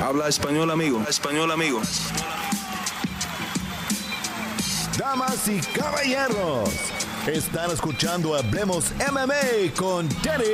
Habla español, amigo. Español, amigo. Damas y caballeros, están escuchando Hablemos MMA con Danny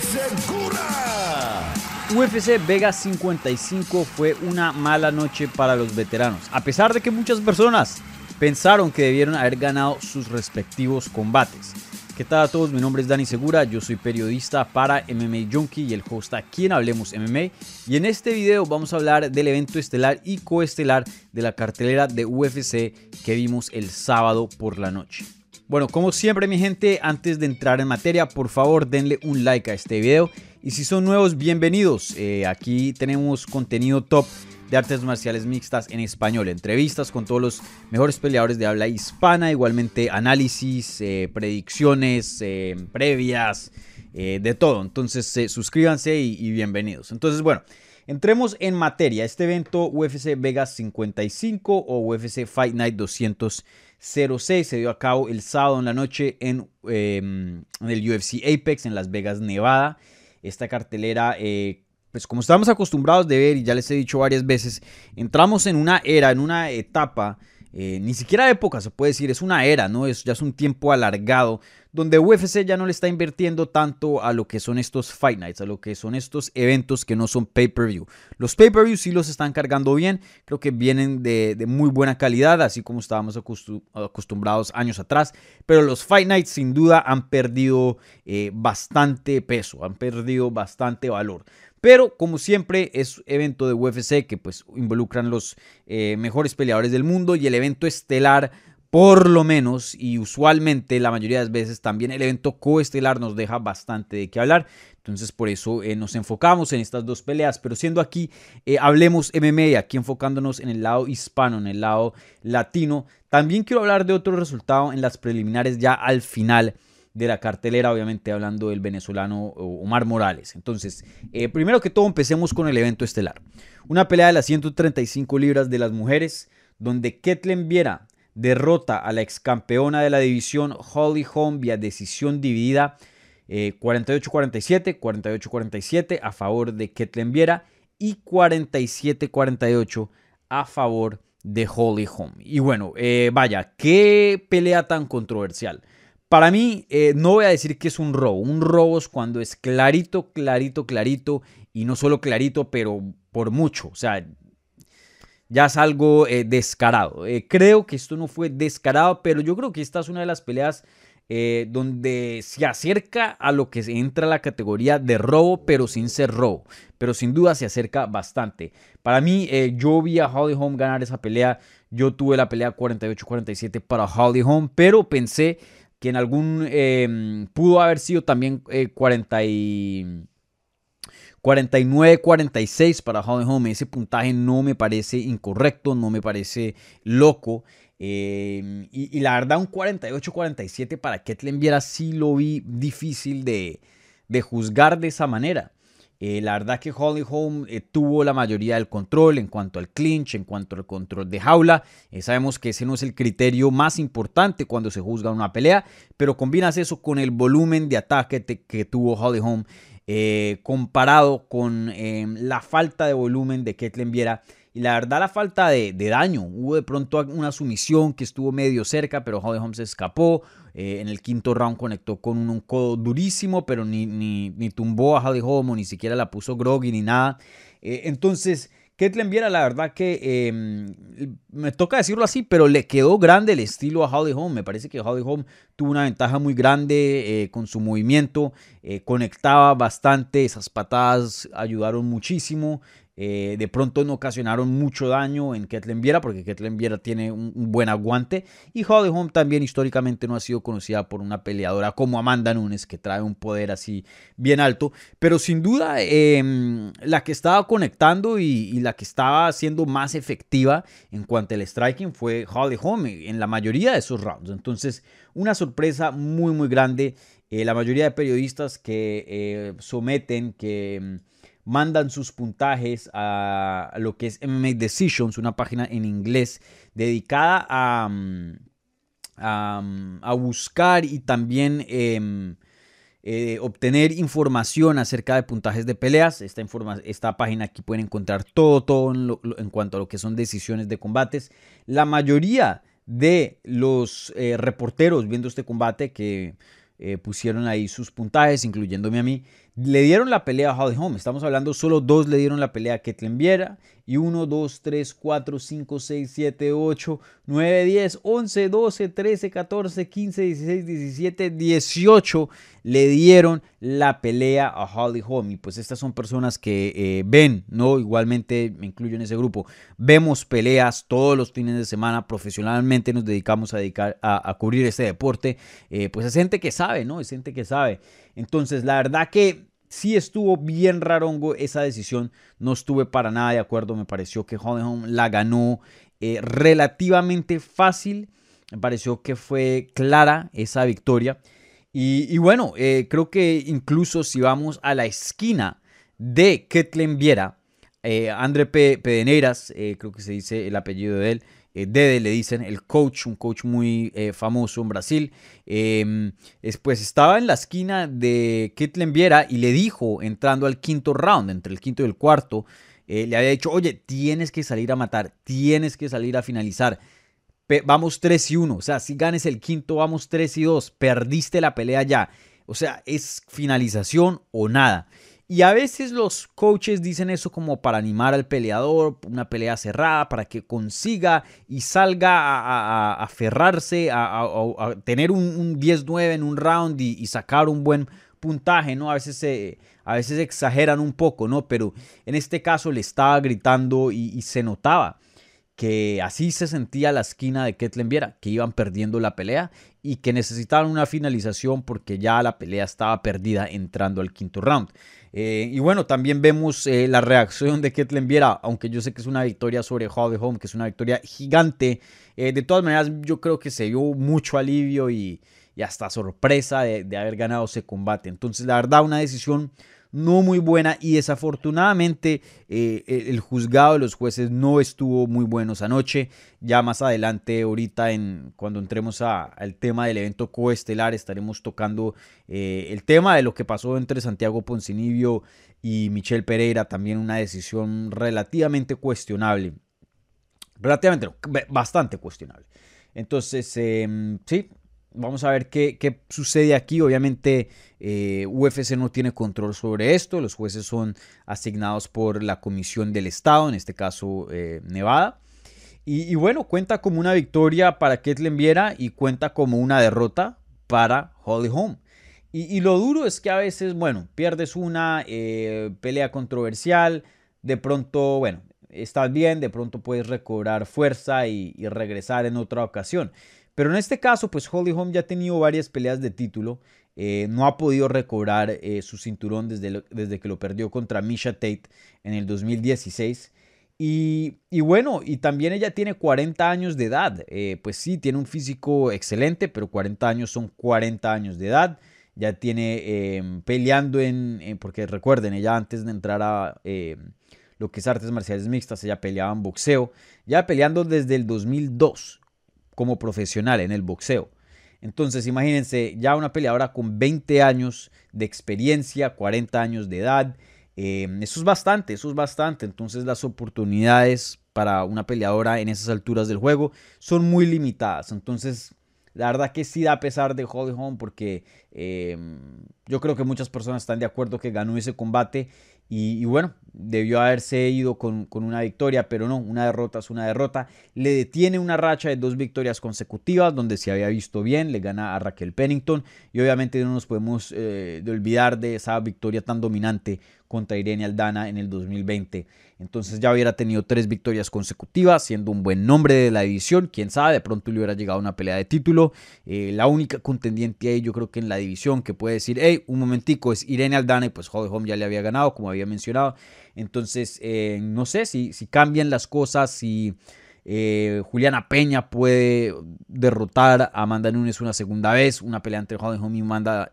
Segura. UFC Vega 55 fue una mala noche para los veteranos, a pesar de que muchas personas pensaron que debieron haber ganado sus respectivos combates. ¿Qué tal a todos? Mi nombre es Dani Segura, yo soy periodista para MMA Junkie y el host aquí en Hablemos MMA. Y en este video vamos a hablar del evento estelar y coestelar de la cartelera de UFC que vimos el sábado por la noche. Bueno, como siempre mi gente, antes de entrar en materia, por favor denle un like a este video. Y si son nuevos, bienvenidos. Eh, aquí tenemos contenido top de artes marciales mixtas en español, entrevistas con todos los mejores peleadores de habla hispana, igualmente análisis, eh, predicciones, eh, previas, eh, de todo. Entonces suscríbanse y, bienvenidos. Entonces, bueno, entremos en materia. Este evento UFC Vegas 55 o UFC Fight Night 206 se dio a cabo el sábado en la noche en, em, en el UFC Apex en Las Vegas, Nevada. Esta cartelera pues como estamos acostumbrados de ver y ya les he dicho varias veces, entramos en una era, en una etapa, eh, ni siquiera época se puede decir, es una era, ¿no? Es, ya es un tiempo alargado, donde UFC ya no le está invirtiendo tanto a lo que son estos Fight Nights, a lo que son estos eventos que no son pay-per-view. Los pay-per-view sí los están cargando bien, creo que vienen de, muy buena calidad, así como estábamos acostumbrados años atrás, pero los Fight Nights sin duda han perdido eh, bastante peso, han perdido bastante valor. Pero como siempre es evento de UFC que pues involucran los eh, mejores peleadores del mundo y el evento estelar por lo menos y usualmente la mayoría de las veces también el evento coestelar nos deja bastante de qué hablar. Entonces por eso eh, nos enfocamos en estas dos peleas, pero siendo aquí eh, hablemos MMA, aquí enfocándonos en el lado hispano, en el lado latino, también quiero hablar de otro resultado en las preliminares ya al final de la cartelera, obviamente hablando del venezolano Omar Morales. Entonces, eh, primero que todo empecemos con el evento estelar. Una pelea de las 135 libras de las mujeres, donde Ketlen Viera derrota a la ex campeona de la división Holly Holm vía decisión dividida 48-47, eh, 48-47 a favor de Ketlen Viera y 47-48 a favor de Holly Holm. Y bueno, eh, vaya, qué pelea tan controversial. Para mí, eh, no voy a decir que es un robo. Un robo es cuando es clarito, clarito, clarito. Y no solo clarito, pero por mucho. O sea, ya es algo eh, descarado. Eh, creo que esto no fue descarado, pero yo creo que esta es una de las peleas donde se acerca a lo que entra a la categoría de robo, pero sin ser robo. Pero sin duda se acerca bastante. Para mí, yo vi a Holly Holm ganar esa pelea. Yo tuve la pelea 48-47 para Holly Holm, pero pensé que en algún em, pudo haber sido también 40 eh, 49-46 para Holly Home. Ese puntaje no me parece incorrecto, no me parece loco. Em, y, la verdad, un 48-47 para Ketlen Viera sí lo vi difícil de, de juzgar de esa manera. Eh, la verdad que Holly Holm eh, tuvo la mayoría del control en cuanto al clinch, en cuanto al control de jaula. Eh, sabemos que ese no es el criterio más importante cuando se juzga una pelea, pero combinas eso con el volumen de ataque que tuvo Holly Holm comparado con la falta de volumen de Ketlen Viera. La verdad, la falta de, daño. Hubo de pronto una sumisión que estuvo medio cerca, pero Holly Holm se escapó. Eh, en el quinto round conectó con un, codo durísimo, pero ni, ni, ni tumbó a Holly Holm, ni siquiera la puso groggy, ni nada. Eh, entonces, Ketlen Viera, la verdad que em, me toca decirlo así, pero le quedó grande el estilo a Holly Holm. Me parece que Holly Holm tuvo una ventaja muy grande eh, con su movimiento, conectaba bastante, esas patadas ayudaron muchísimo. Eh, de pronto no ocasionaron mucho daño en Ketlen Viera, porque Ketlen Viera tiene un, buen aguante. Y Holly Holm también históricamente no ha sido conocida por una peleadora como Amanda Nunes, que trae un poder así bien alto. Pero sin duda, em, la que estaba conectando y, la que estaba siendo más efectiva en cuanto al striking fue Holly Holm en la mayoría de esos rounds. Entonces, una sorpresa muy, muy grande. Eh, la mayoría de periodistas que eh, someten, que em, mandan sus puntajes a lo que es MMA Decisions, una página en inglés dedicada a, mm, mm, a, buscar y también em, eh, obtener información acerca de puntajes de peleas. Esta, esta página aquí pueden encontrar todo, todo en, cuanto a lo que son decisiones de combates. La mayoría de los eh, reporteros viendo este combate que eh, pusieron ahí sus puntajes, incluyéndome a mí, le dieron la pelea a Holly Holm. Estamos hablando, solo dos le dieron la pelea a Ketlen Viera. Y 1, 2, 3, 4, 5, 6, 7, 8, 9, 10, 11, 12, 13, 14, 15, 16, 17, 18 le dieron la pelea a Holly Holm. Y pues estas son personas que eh, ven, ¿no? Igualmente me incluyo en ese grupo. Vemos peleas todos los fines de semana. Profesionalmente nos dedicamos a, dedicar, a, a cubrir este deporte. Eh, pues es gente que sabe, ¿no? Es gente que sabe. Entonces, la verdad que sí estuvo bien rarongo esa decisión. No estuve para nada de acuerdo. Me pareció que Holm la ganó eh, relativamente fácil. Me pareció que fue clara esa victoria. Y, bueno, eh, creo que incluso si vamos a la esquina de Ketlen Viera, eh, André Pedeneras, creo que se dice el apellido de él, eh, Dede le dicen, el coach, un coach muy eh, famoso en Brasil, eh, pues estaba en la esquina de Kitlen Viera y le dijo, entrando al quinto round, entre el quinto y el cuarto, le había dicho, oye, tienes que salir a matar, tienes que salir a finalizar. vamos 3 y 1, o sea, si ganes el quinto, vamos 3 y 2, perdiste la pelea ya. O sea, es finalización o nada. Y a veces los coaches dicen eso como para animar al peleador, una pelea cerrada, para que consiga y salga a, aferrarse, a, tener un, 10-9 en un round y, sacar un buen puntaje, ¿no? A veces, se, a veces exageran un poco, ¿no? Pero en este caso le estaba gritando y, se notaba que así se sentía la esquina de Ketlen Viera, que iban perdiendo la pelea y que necesitaban una finalización porque ya la pelea estaba perdida entrando al quinto round. Eh, y bueno, también vemos eh, la reacción de Ketlen Viera, aunque yo sé que es una victoria sobre Holly Home, que es una victoria gigante. Eh, de todas maneras, yo creo que se vio mucho alivio y, hasta sorpresa de, de, haber ganado ese combate. Entonces, la verdad, una decisión no muy buena y desafortunadamente eh, el juzgado de los jueces no estuvo muy bueno esa noche. Ya más adelante, ahorita en, cuando entremos al tema del evento coestelar, estaremos tocando eh, el tema de lo que pasó entre Santiago Poncinibio y Michel Pereira, también una decisión relativamente cuestionable. Relativamente, bastante cuestionable. Entonces, em, sí, Vamos a ver qué, sucede aquí. Obviamente eh, UFC no tiene control sobre esto. Los jueces son asignados por la Comisión del Estado, en este caso eh, Nevada. Y, bueno, cuenta como una victoria para Ketlen Viera y cuenta como una derrota para Holly Holm. Y, lo duro es que a veces, bueno, pierdes una eh, pelea controversial, de pronto, bueno, estás bien, de pronto puedes recobrar fuerza y regresar en otra ocasión. Pero en este caso, pues Holly Holm ya ha tenido varias peleas de título. Eh, no ha podido recobrar eh, su cinturón desde, desde, que lo perdió contra Misha Tate en el 2016. Y, bueno, y también ella tiene 40 años de edad. Eh, pues sí, tiene un físico excelente, pero 40 años son 40 años de edad. Ya tiene em, peleando en, porque recuerden, ella antes de entrar a em, lo que es artes marciales mixtas, ella peleaba en boxeo. Ya peleando desde el 2002 como profesional en el boxeo. Entonces, imagínense, ya una peleadora con 20 años de experiencia, 40 años de edad, eh, eso es bastante, eso es bastante. Entonces, las oportunidades para una peleadora en esas alturas del juego son muy limitadas. Entonces, la verdad que sí da a pesar de Holly Holm porque eh, yo creo que muchas personas están de acuerdo que ganó ese combate y, bueno, debió haberse ido con, una victoria, pero no, una derrota es una derrota. Le detiene una racha de dos victorias consecutivas, donde se había visto bien, le gana a Raquel Pennington. Y obviamente no nos podemos eh, de olvidar de esa victoria tan dominante contra Irene Aldana en el 2020. Entonces ya hubiera tenido tres victorias consecutivas, siendo un buen nombre de la división. Quién sabe, de pronto le hubiera llegado una pelea de título. Eh, la única contendiente ahí, yo creo que en la división, que puede decir, hey, un momentico, es Irene Aldana, y pues Holly Holm ya le había ganado, como había mencionado. Entonces, eh, no sé si, si cambian las cosas, si. Eh, Juliana Peña puede derrotar a Amanda Nunes una segunda vez. Una pelea entre Holly y Amanda,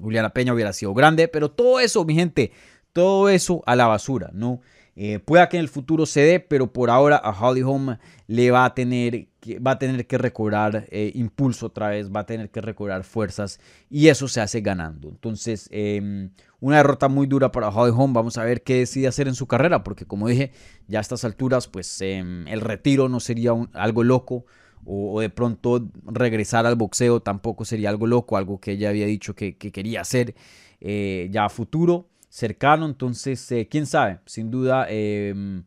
Juliana Peña hubiera sido grande. Pero todo eso, mi gente, todo eso a la basura, ¿no? Eh, pueda que en el futuro se dé, pero por ahora a Holly Holm le va a tener que va a tener que recobrar eh, impulso otra vez, va a tener que recobrar fuerzas y eso se hace ganando. Entonces, em, una derrota muy dura para Holly Holm. Vamos a ver qué decide hacer en su carrera, porque como dije, ya a estas alturas, pues em, el retiro no sería algo loco o, de pronto regresar al boxeo tampoco sería algo loco, algo que ella había dicho que, quería hacer eh, ya a futuro, cercano. Entonces, eh, quién sabe, sin duda em,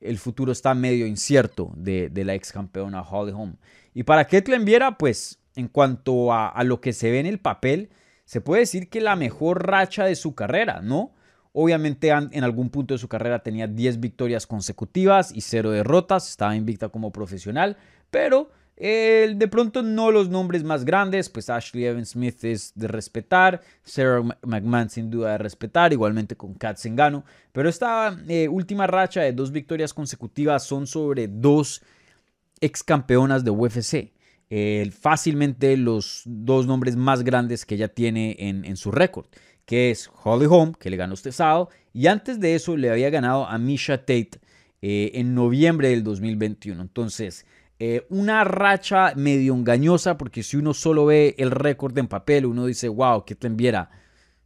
el futuro está medio incierto de, la ex campeona Holly Holm. Y para Ketlen Viera, pues en cuanto a, lo que se ve en el papel, se puede decir que la mejor racha de su carrera, ¿no? Obviamente en algún punto de su carrera tenía 10 victorias consecutivas y 0 derrotas, estaba invicta como profesional, pero de pronto no los nombres más grandes, pues Ashley Evans Smith es de respetar, Sarah McMahon sin duda de respetar, igualmente con Kat Zengano, pero esta eh, última racha de dos victorias consecutivas son sobre dos ex campeonas de UFC. fácilmente los dos nombres más grandes que ella tiene en, su récord, que es Holly Holm, que le ganó este sábado, y antes de eso le había ganado a Misha Tate eh, en noviembre del 2021. Entonces, eh, una racha medio engañosa, porque si uno solo ve el récord en papel, uno dice, wow, que Viera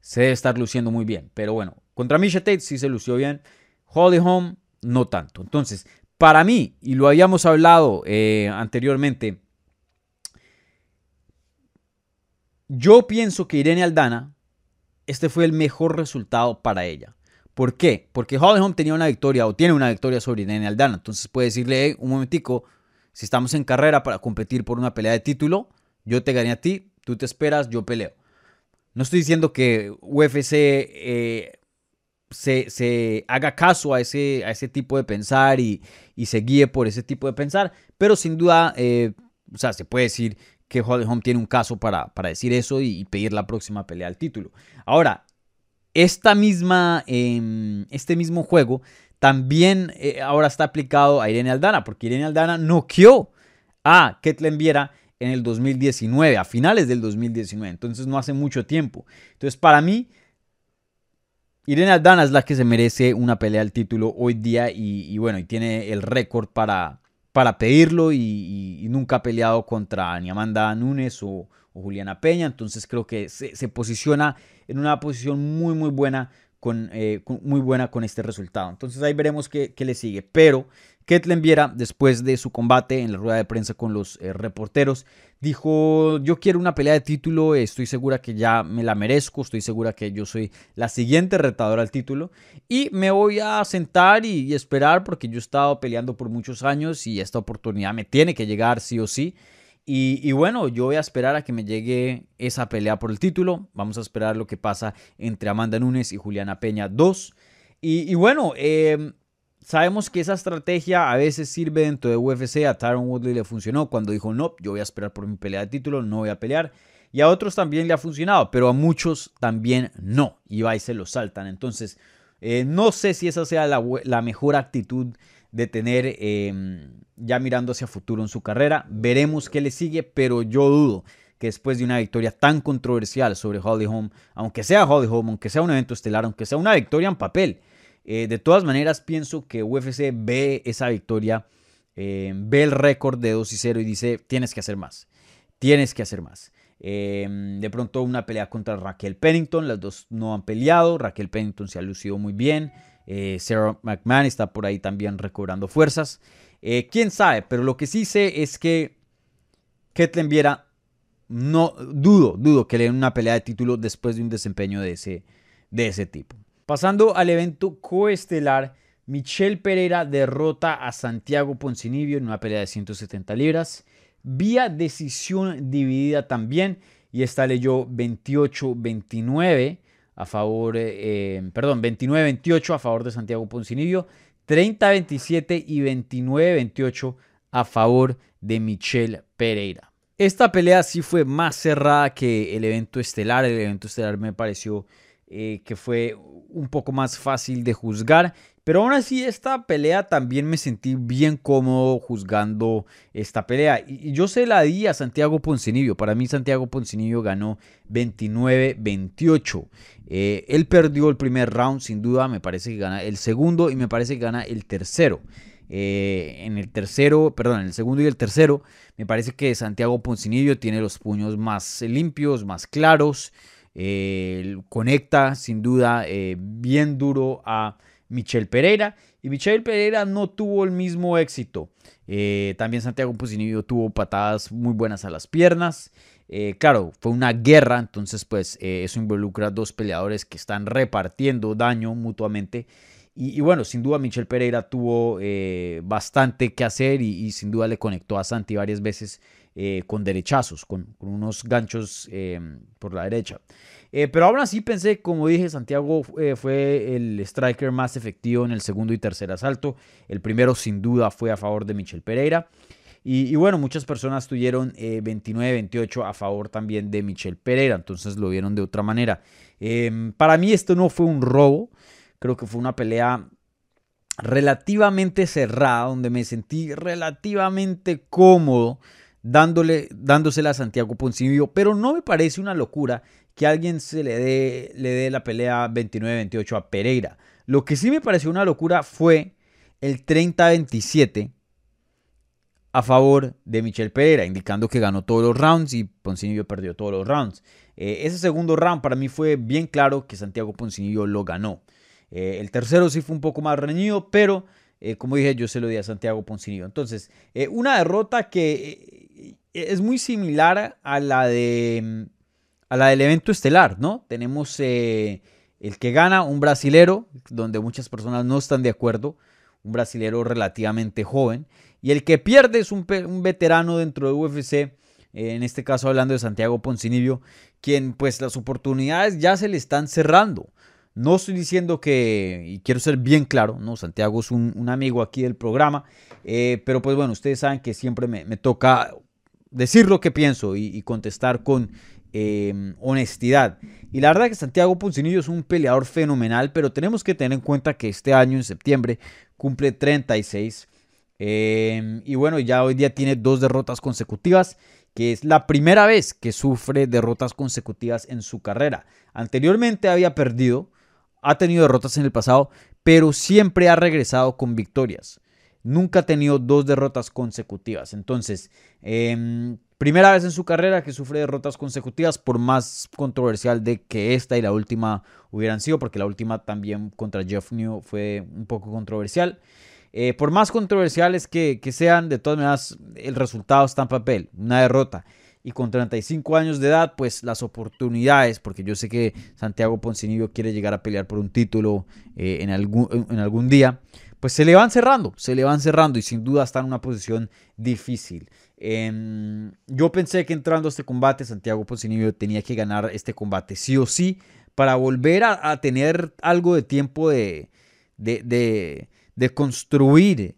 se debe estar luciendo muy bien. Pero bueno, contra Misha Tate sí se lució bien. Holly Home, no tanto. Entonces, para mí, y lo habíamos hablado eh, anteriormente, yo pienso que Irene Aldana, este fue el mejor resultado para ella. ¿Por qué? Porque Holly Home tenía una victoria o tiene una victoria sobre Irene Aldana. Entonces puede decirle, un momentico, si estamos en carrera para competir por una pelea de título, yo te gané a ti, tú te esperas, yo peleo. No estoy diciendo que UFC eh, se, haga caso a ese, a ese tipo de pensar y, se guíe por ese tipo de pensar, pero sin duda, eh, o sea, se puede decir que Holly Holm tiene un caso para, para decir eso y, pedir la próxima pelea al título. Ahora, esta misma, em, este mismo juego también eh, ahora está aplicado a Irene Aldana, porque Irene Aldana noqueó a Ketlen Viera en el 2019, a finales del 2019, entonces no hace mucho tiempo. Entonces, para mí, Irene Aldana es la que se merece una pelea al título hoy día y, bueno, y tiene el récord para, para pedirlo y, nunca ha peleado contra ni Amanda Nunes o, Juliana Peña, entonces creo que se, se posiciona en una posición muy muy buena eh, muy buena con este resultado. Entonces ahí veremos qué, le sigue. Pero Ketlen Viera, después de su combate en la rueda de prensa con los eh, reporteros, dijo, yo quiero una pelea de título, estoy segura que ya me la merezco, estoy segura que yo soy la siguiente retadora al título y me voy a sentar y, y esperar porque yo he estado peleando por muchos años y esta oportunidad me tiene que llegar sí o sí. Y, bueno, yo voy a esperar a que me llegue esa pelea por el título. Vamos a esperar lo que pasa entre Amanda Nunes y Juliana Peña 2. Y, bueno, em, sabemos que esa estrategia a veces sirve dentro de UFC. A Tyron Woodley le funcionó cuando dijo, no, yo voy a esperar por mi pelea de título, no voy a pelear. Y a otros también le ha funcionado, pero a muchos también no. Y va y se lo saltan. Entonces, eh, no sé si esa sea la, la mejor actitud de tener em, ya mirando hacia futuro en su carrera. Veremos qué le sigue, pero yo dudo que después de una victoria tan controversial sobre Holly Holm, aunque sea Holly Holm, aunque sea un evento estelar, aunque sea una victoria en papel, eh, de todas maneras pienso que UFC ve esa victoria, em, ve el récord de 2 y 0 y dice, tienes que hacer más, tienes que hacer más. Em, de pronto una pelea contra Raquel Pennington, las dos no han peleado, Raquel Pennington se ha lucido muy bien. Eh, Sarah McMahon está por ahí también recobrando fuerzas. Eh, quién sabe, pero lo que sí sé es que Ketlen Viera, no dudo, dudo que le den una pelea de título después de un desempeño de ese, de ese tipo. Pasando al evento coestelar, Michelle Pereira derrota a Santiago Poncinibio en una pelea de 170 libras, vía decisión dividida también, y esta leyó 28-29 a favor, eh, perdón, 29-28 a favor de Santiago Poncinibio, 30-27 y 29-28 a favor de Michelle Pereira. Esta pelea sí fue más cerrada que el evento estelar. El evento estelar me pareció eh, que fue un poco más fácil de juzgar pero aún así, esta pelea también me sentí bien cómodo juzgando esta pelea. Y yo se la di a Santiago Poncinibio. Para mí, Santiago Poncinibio ganó 29-28. Eh, él perdió el primer round, sin duda. Me parece que gana el segundo y me parece que gana el tercero. Eh, en el tercero, perdón, en el segundo y el tercero, me parece que Santiago Poncinibio tiene los puños más limpios, más claros. Eh, conecta sin duda bien duro a Michel Pereira. Y Michel Pereira no tuvo el mismo éxito. también Santiago Poncinibio tuvo patadas muy buenas a las piernas. Claro, fue una guerra, entonces pues eso involucra a dos peleadores que están repartiendo daño mutuamente. Y, bueno, sin duda Michel Pereira tuvo eh, bastante que hacer y, sin duda le conectó a Santi varias veces eh, con derechazos, con, unos ganchos eh, por la derecha. pero aún así pensé, como dije, Santiago fue el striker más efectivo en el segundo y tercer asalto. El primero sin duda fue a favor de Michel Pereira. Y, bueno, muchas personas tuvieron 29-28 a favor también de Michel Pereira, entonces lo vieron de otra manera. Em, para mí esto no fue un robo. Creo que fue una pelea relativamente cerrada, donde me sentí relativamente cómodo dándole, dándosela a Santiago Poncinibio, pero no me parece una locura que alguien se le dé, le dé la pelea 29-28 a Pereira. Lo que sí me pareció una locura fue el 30-27 a favor de Michel Pereira, indicando que ganó todos los rounds y Poncinibio perdió todos los rounds. Eh, ese segundo round para mí fue bien claro que Santiago Poncinibio lo ganó. Eh, el tercero sí fue un poco más reñido, pero eh, como dije, yo se lo di a Santiago Poncinillo. Entonces, una derrota que es muy similar a la, de, a la del evento estelar, ¿no? Tenemos el que gana, un brasilero, donde muchas personas no están de acuerdo, un brasilero relativamente joven, y el que pierde es un, veterano dentro de UFC, en este caso hablando de Santiago Poncinibio, quien pues las oportunidades ya se le están cerrando. No estoy diciendo que, y quiero ser bien claro, ¿no? Santiago es un, amigo aquí del programa, eh, pero pues bueno, ustedes saben que siempre me, toca decir lo que pienso y, contestar con em, honestidad. Y la verdad que Santiago Poncinillo es un peleador fenomenal, pero tenemos que tener en cuenta que este año, en septiembre, cumple 36. Em, y bueno, ya hoy día tiene dos derrotas consecutivas que es la primera vez que sufre derrotas consecutivas en su carrera. Anteriormente había perdido ha tenido derrotas en el pasado, pero siempre ha regresado con victorias. Nunca ha tenido dos derrotas consecutivas. Entonces, em, primera vez en su carrera que sufre derrotas consecutivas, por más controversial de que esta y la última hubieran sido, porque la última también contra Jeff New fue un poco controversial. Eh, por más controversiales que, que sean, de todas maneras, el resultado está en papel, una derrota y con 35 años de edad, pues las oportunidades, porque yo sé que Santiago Poncinibio quiere llegar a pelear por un título eh, en, algún, en algún día, pues se le van cerrando, se le van cerrando y sin duda está en una posición difícil. Em, yo pensé que entrando a este combate, Santiago Poncinibio tenía que ganar este combate sí o sí para volver a, tener algo de tiempo de, de, de, construir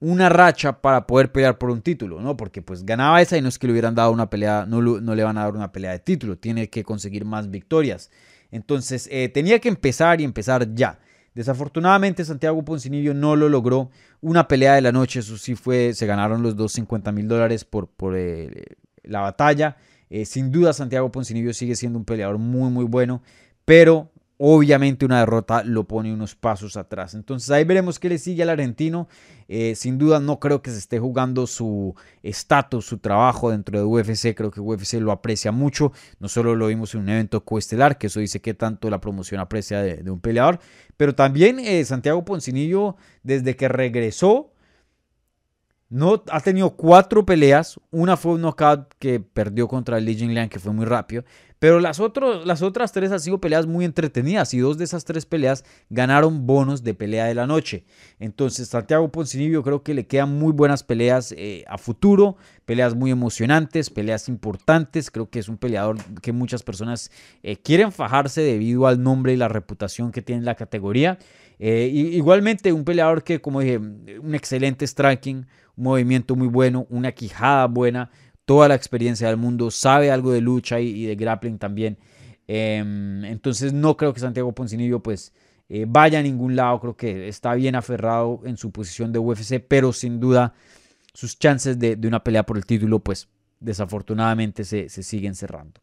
una racha para poder pelear por un título, ¿no? Porque pues ganaba esa y no es que le hubieran dado una pelea, no, no le van a dar una pelea de título, tiene que conseguir más victorias. Entonces eh, tenía que empezar y empezar ya. Desafortunadamente Santiago Poncinillo no lo logró. Una pelea de la noche, eso sí fue, se ganaron los 250 mil dólares por, por eh, la batalla. Eh, sin duda Santiago Poncinillo sigue siendo un peleador muy muy bueno, pero obviamente una derrota lo pone unos pasos atrás. Entonces ahí veremos qué le sigue al argentino. Eh, sin duda no creo que se esté jugando su estatus, su trabajo dentro de UFC. Creo que UFC lo aprecia mucho. No solo lo vimos en un evento coestelar, que eso dice que tanto la promoción aprecia de, un peleador, pero también eh, Santiago Poncinillo, desde que regresó, no, ha tenido cuatro peleas. Una fue un knockout que perdió contra Lee Jingliang, que fue muy rápido. Pero las, las otras tres han sido peleas muy entretenidas y dos de esas tres peleas ganaron bonos de pelea de la noche. Entonces, Santiago Poncinibio creo que le quedan muy buenas peleas eh, a futuro, peleas muy emocionantes, peleas importantes. Creo que es un peleador que muchas personas eh, quieren fajarse debido al nombre y la reputación que tiene en la categoría. Eh, igualmente, un peleador que, como dije, un excelente striking, movimiento muy bueno, una quijada buena toda la experiencia del mundo, sabe algo de lucha y, de grappling también. Em, entonces no creo que Santiago Poncinillo pues eh, vaya a ningún lado, creo que está bien aferrado en su posición de UFC, pero sin duda sus chances de, una pelea por el título pues desafortunadamente se, siguen cerrando.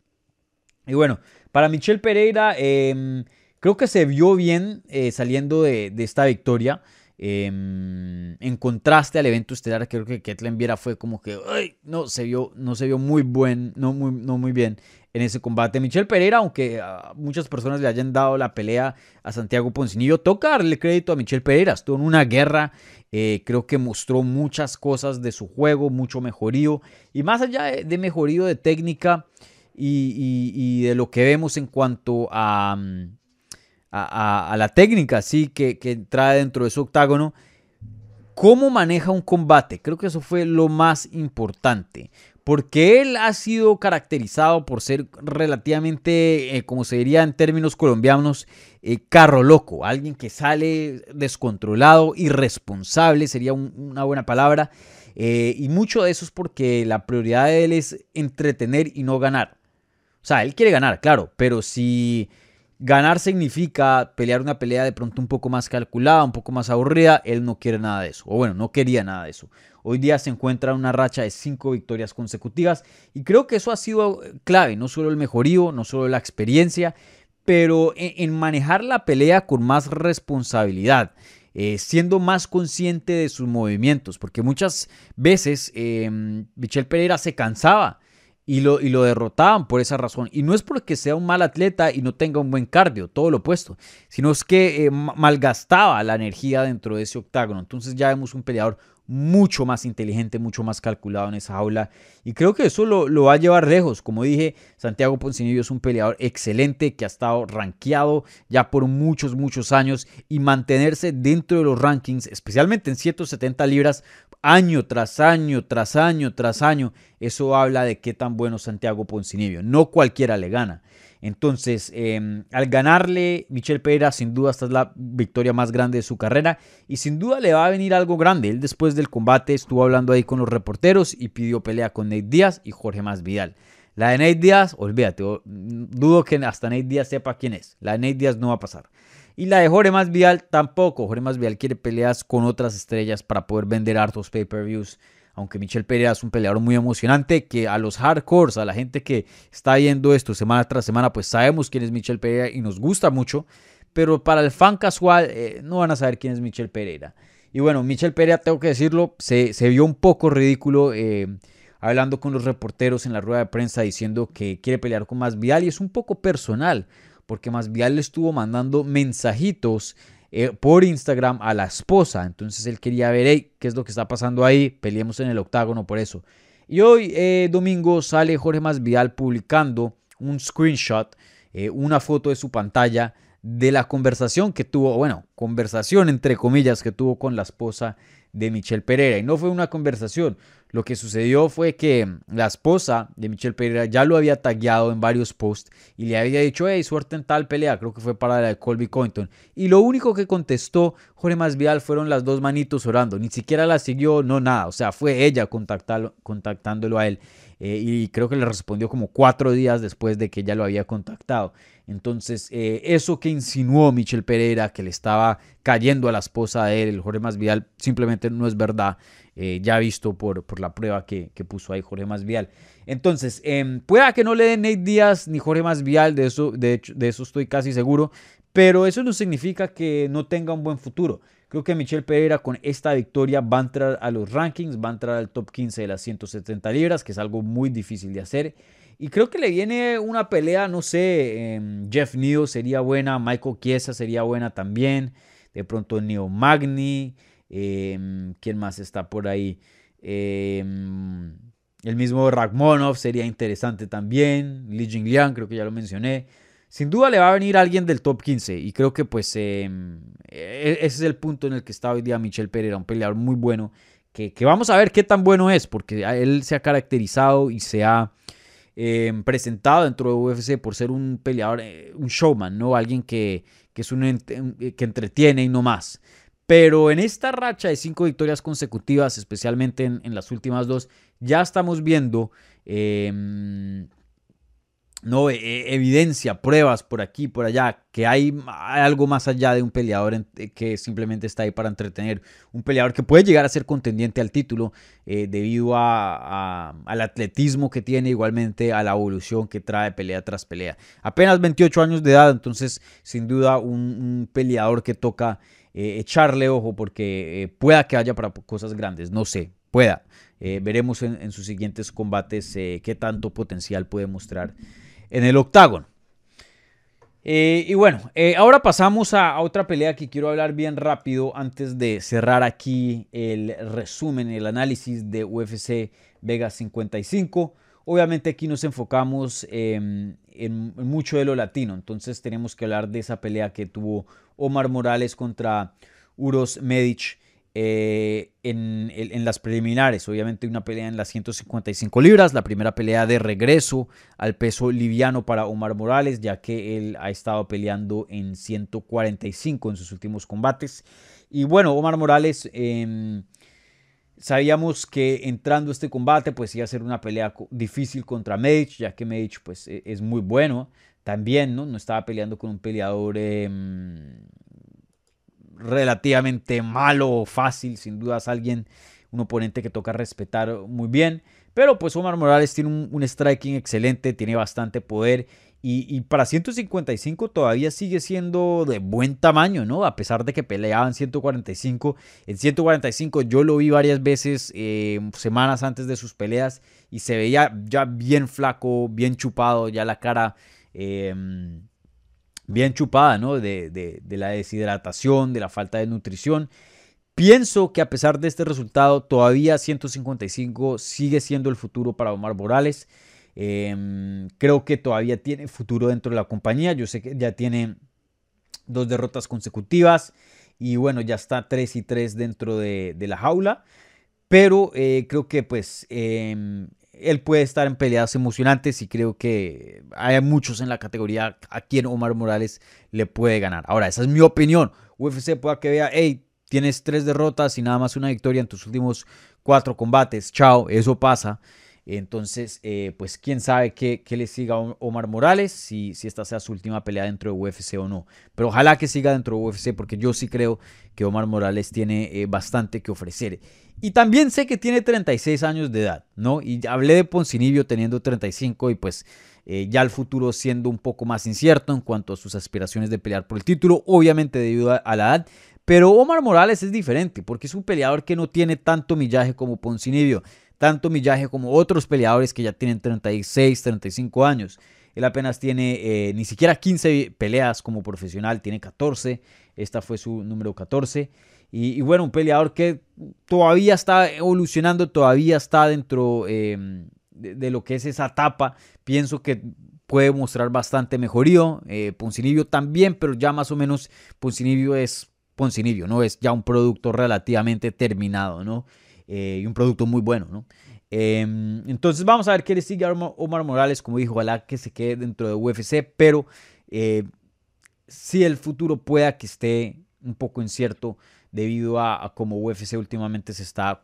Y bueno, para Michelle Pereira em, creo que se vio bien eh, saliendo de, esta victoria. Em, en contraste al evento estelar, creo que Ketlen Viera fue como que, no se vio, no se vio muy buen, no muy, no muy bien en ese combate. Michel Pereira, aunque a muchas personas le hayan dado la pelea a Santiago Poncinillo, toca darle crédito a Michel Pereira. Estuvo en una guerra, eh, creo que mostró muchas cosas de su juego, mucho mejorío. Y más allá de, mejorío de técnica y, de lo que vemos en cuanto a... Mm, a, la técnica, sí, que, que trae dentro de su octágono. ¿Cómo maneja un combate? Creo que eso fue lo más importante. Porque él ha sido caracterizado por ser relativamente, eh, como se diría en términos colombianos, eh, carro loco. Alguien que sale descontrolado, irresponsable, sería una buena palabra. Eh, y mucho de eso es porque la prioridad de él es entretener y no ganar. O sea, él quiere ganar, claro, pero si Ganar significa pelear una pelea de pronto un poco más calculada, un poco más aburrida. Él no quiere nada de eso. O bueno, no quería nada de eso. Hoy día se encuentra una racha de cinco victorias consecutivas. Y creo que eso ha sido clave. No solo el mejorío, no solo la experiencia, pero en, manejar la pelea con más responsabilidad. Eh, siendo más consciente de sus movimientos. Porque muchas veces eh, Michel Pereira se cansaba y lo, y lo derrotaban por esa razón. Y no es porque sea un mal atleta y no tenga un buen cardio, todo lo opuesto, sino es que eh, malgastaba la energía dentro de ese octágono. Entonces ya vemos un peleador mucho más inteligente, mucho más calculado en esa jaula. Y creo que eso lo, va a llevar lejos. Como dije, Santiago Poncinillo es un peleador excelente que ha estado rankeado ya por muchos, muchos años y mantenerse dentro de los rankings, especialmente en 170 libras, año tras año, tras año, tras año. Eso habla de qué tan bueno Santiago Poncinibio. No cualquiera le gana. Entonces, em, al ganarle, Michel Pereira, sin duda, esta es la victoria más grande de su carrera y sin duda le va a venir algo grande. Él después del combate estuvo hablando ahí con los reporteros y pidió pelea con Nate Díaz y Jorge Masvidal. La de Nate Díaz, olvídate, dudo que hasta Nate Díaz sepa quién es. La de Nate Díaz no va a pasar. Y la de Jorge Masvidal tampoco. Jorge Masvidal quiere peleas con otras estrellas para poder vender hartos pay-per-views. Aunque Michel Pereira es un peleador muy emocionante, que a los hardcores, a la gente que está viendo esto semana tras semana, pues sabemos quién es Michel Pereira y nos gusta mucho. Pero para el fan casual, eh, no van a saber quién es Michel Pereira. Y bueno, Michel Pereira, tengo que decirlo, se, vio un poco ridículo eh, hablando con los reporteros en la rueda de prensa diciendo que quiere pelear con Masvidal y es un poco personal porque bien le estuvo mandando mensajitos eh, por Instagram a la esposa. Entonces él quería ver, qué es lo que está pasando ahí, peleemos en el octágono por eso. Y hoy, eh, domingo, sale Jorge Masvidal publicando un screenshot, eh, una foto de su pantalla de la conversación que tuvo, bueno, conversación entre comillas que tuvo con la esposa de Michelle Pereira. Y no fue una conversación. Lo que sucedió fue que la esposa de Michelle Pereira ya lo había tagueado en varios posts y le había dicho, hey, suerte en tal pelea. Creo que fue para la de Colby Cointon. Y lo único que contestó Jorge Masvidal fueron las dos manitos orando. Ni siquiera la siguió, no nada. O sea, fue ella contactándolo a él. Eh, y creo que le respondió como cuatro días después de que ya lo había contactado. Entonces, eh, eso que insinuó Michel Pereira, que le estaba cayendo a la esposa de él, el Jorge Masvidal, simplemente no es verdad, eh, ya visto por, por la prueba que, puso ahí Jorge Masvidal. Entonces, eh, pueda que no le den Nate Díaz ni Jorge Masvidal, de eso, de, hecho, de eso estoy casi seguro, pero eso no significa que no tenga un buen futuro. Creo que Michel Pereira con esta victoria va a entrar a los rankings, va a entrar al top 15 de las 170 libras, que es algo muy difícil de hacer. Y creo que le viene una pelea, no sé, em, Jeff Neal sería buena, Michael Chiesa sería buena también, de pronto Neo Magni, em, ¿quién más está por ahí? Em, el mismo Ragmonov sería interesante también, Li Jingliang, creo que ya lo mencioné. Sin duda le va a venir alguien del top 15 y creo que pues e, ese es el punto en el que está hoy día Michel Pereira, un peleador muy bueno, que, que vamos a ver qué tan bueno es, porque él se ha caracterizado y se ha Em, presentado dentro de UFC por ser un peleador, eh, un showman, ¿no? Alguien que, es un, que entretiene y no más. Pero en esta racha de cinco victorias consecutivas, especialmente en, en las últimas dos, ya estamos viendo em, no e, e, evidencia, pruebas por aquí, por allá, que hay algo más allá de un peleador eh, que simplemente está ahí para entretener. Un peleador que puede llegar a ser contendiente al título eh, debido a, al atletismo que tiene, igualmente a la evolución que trae pelea tras pelea. Apenas 28 años de edad, entonces sin duda un, peleador que toca eh, echarle ojo porque pueda que haya para cosas grandes, no sé, pueda. veremos en, sus siguientes combates qué tanto potencial puede mostrar en el octágono. y bueno, ahora pasamos a, otra pelea que quiero hablar bien rápido antes de cerrar aquí el resumen, el análisis de UFC Vega 55. Obviamente aquí nos enfocamos en, mucho de lo latino, entonces tenemos que hablar de esa pelea que tuvo Omar Morales contra Uros Medic eh, en, las preliminares. Obviamente una pelea en las 155 libras, la primera pelea de regreso al peso liviano para Omar Morales, ya que él ha estado peleando en 145 en sus últimos combates. Y bueno, Omar Morales... Em, Sabíamos que entrando a este combate pues iba a ser una pelea difícil contra Medic, ya que Medic pues e-, es muy bueno también, ¿no? No estaba peleando con un peleador em, relativamente malo o fácil, sin dudas alguien, un oponente que toca respetar muy bien. Pero pues Omar Morales tiene un, striking excelente, tiene bastante poder y, para 155 todavía sigue siendo de buen tamaño, ¿no? A pesar de que peleaban 145. En 145 yo lo vi varias veces eh, semanas antes de sus peleas y se veía ya bien flaco, bien chupado, ya la cara em, bien chupada, ¿no? De, de la deshidratación, de la falta de nutrición. Pienso que a pesar de este resultado, todavía 155 sigue siendo el futuro para Omar Morales. Em, creo que todavía tiene futuro dentro de la compañía. Yo sé que ya tiene dos derrotas consecutivas y bueno, ya está 3 y 3 dentro de, la jaula. Pero eh, creo que pues em, él puede estar en peleas emocionantes y creo que hay muchos en la categoría a quien Omar Morales le puede ganar. Ahora, esa es mi opinión. UFC pueda que vea, hey, tienes tres derrotas y nada más una victoria en tus últimos cuatro combates. Chao, eso pasa. Entonces, eh, pues quién sabe qué, le siga a Omar Morales, si, si esta sea su última pelea dentro de UFC o no. Pero ojalá que siga dentro de UFC porque yo sí creo que Omar Morales tiene eh, bastante que ofrecer. Y también sé que tiene 36 años de edad, ¿no? Y hablé de Poncinibio teniendo 35 y pues eh, ya el futuro siendo un poco más incierto en cuanto a sus aspiraciones de pelear por el título, obviamente debido a, la edad. Pero Omar Morales es diferente porque es un peleador que no tiene tanto millaje como Poncinibio tanto Millaje como otros peleadores que ya tienen 36, 35 años. Él apenas tiene eh, ni siquiera 15 peleas como profesional, tiene 14. Esta fue su número 14. Y, bueno, un peleador que todavía está evolucionando, todavía está dentro em, de, lo que es esa etapa. Pienso que puede mostrar bastante mejorío. Eh, Poncinibio también, pero ya más o menos Poncinibio es Poncinibio, ¿no? Es ya un producto relativamente terminado, ¿no? Eh, y un producto muy bueno, ¿no? Em, entonces vamos a ver qué le sigue a Omar Morales, como dijo, ojalá que se quede dentro de UFC, pero eh, si el futuro pueda que esté un poco incierto debido a, cómo UFC últimamente se está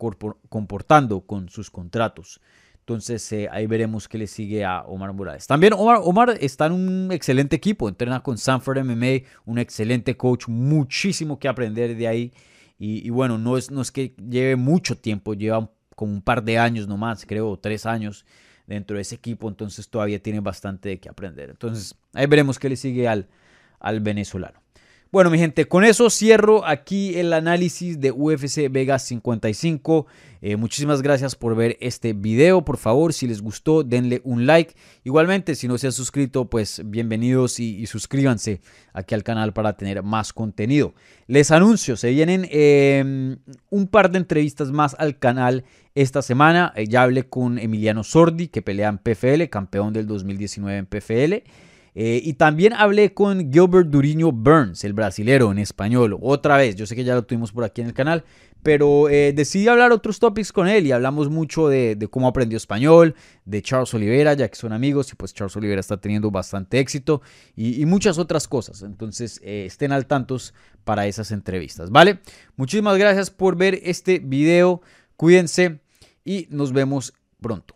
comportando con sus contratos. Entonces eh, ahí veremos qué le sigue a Omar Morales. También Omar, Omar está en un excelente equipo, entrena con Sanford MMA, un excelente coach, muchísimo que aprender de ahí. Y, bueno, no es, no es que lleve mucho tiempo, lleva como un par de años nomás, creo, tres años dentro de ese equipo, entonces todavía tiene bastante que aprender. Entonces, ahí veremos qué le sigue al, al venezolano. Bueno, mi gente, con eso cierro aquí el análisis de UFC Vegas 55. Eh, muchísimas gracias por ver este video. Por favor, si les gustó, denle un like. Igualmente, si no se han suscrito, pues bienvenidos y, suscríbanse aquí al canal para tener más contenido. Les anuncio, se vienen em, un par de entrevistas más al canal esta semana. Eh, ya hablé con Emiliano Sordi, que pelea en PFL, campeón del 2019 en PFL. Eh, y también hablé con Gilbert Duriño Burns, el brasilero en español, otra vez. Yo sé que ya lo tuvimos por aquí en el canal, pero eh, decidí hablar otros topics con él y hablamos mucho de, cómo aprendió español, de Charles Oliveira, ya que son amigos y pues Charles Oliveira está teniendo bastante éxito y, muchas otras cosas. Entonces eh, estén al tantos para esas entrevistas, ¿vale? Muchísimas gracias por ver este video, cuídense y nos vemos pronto.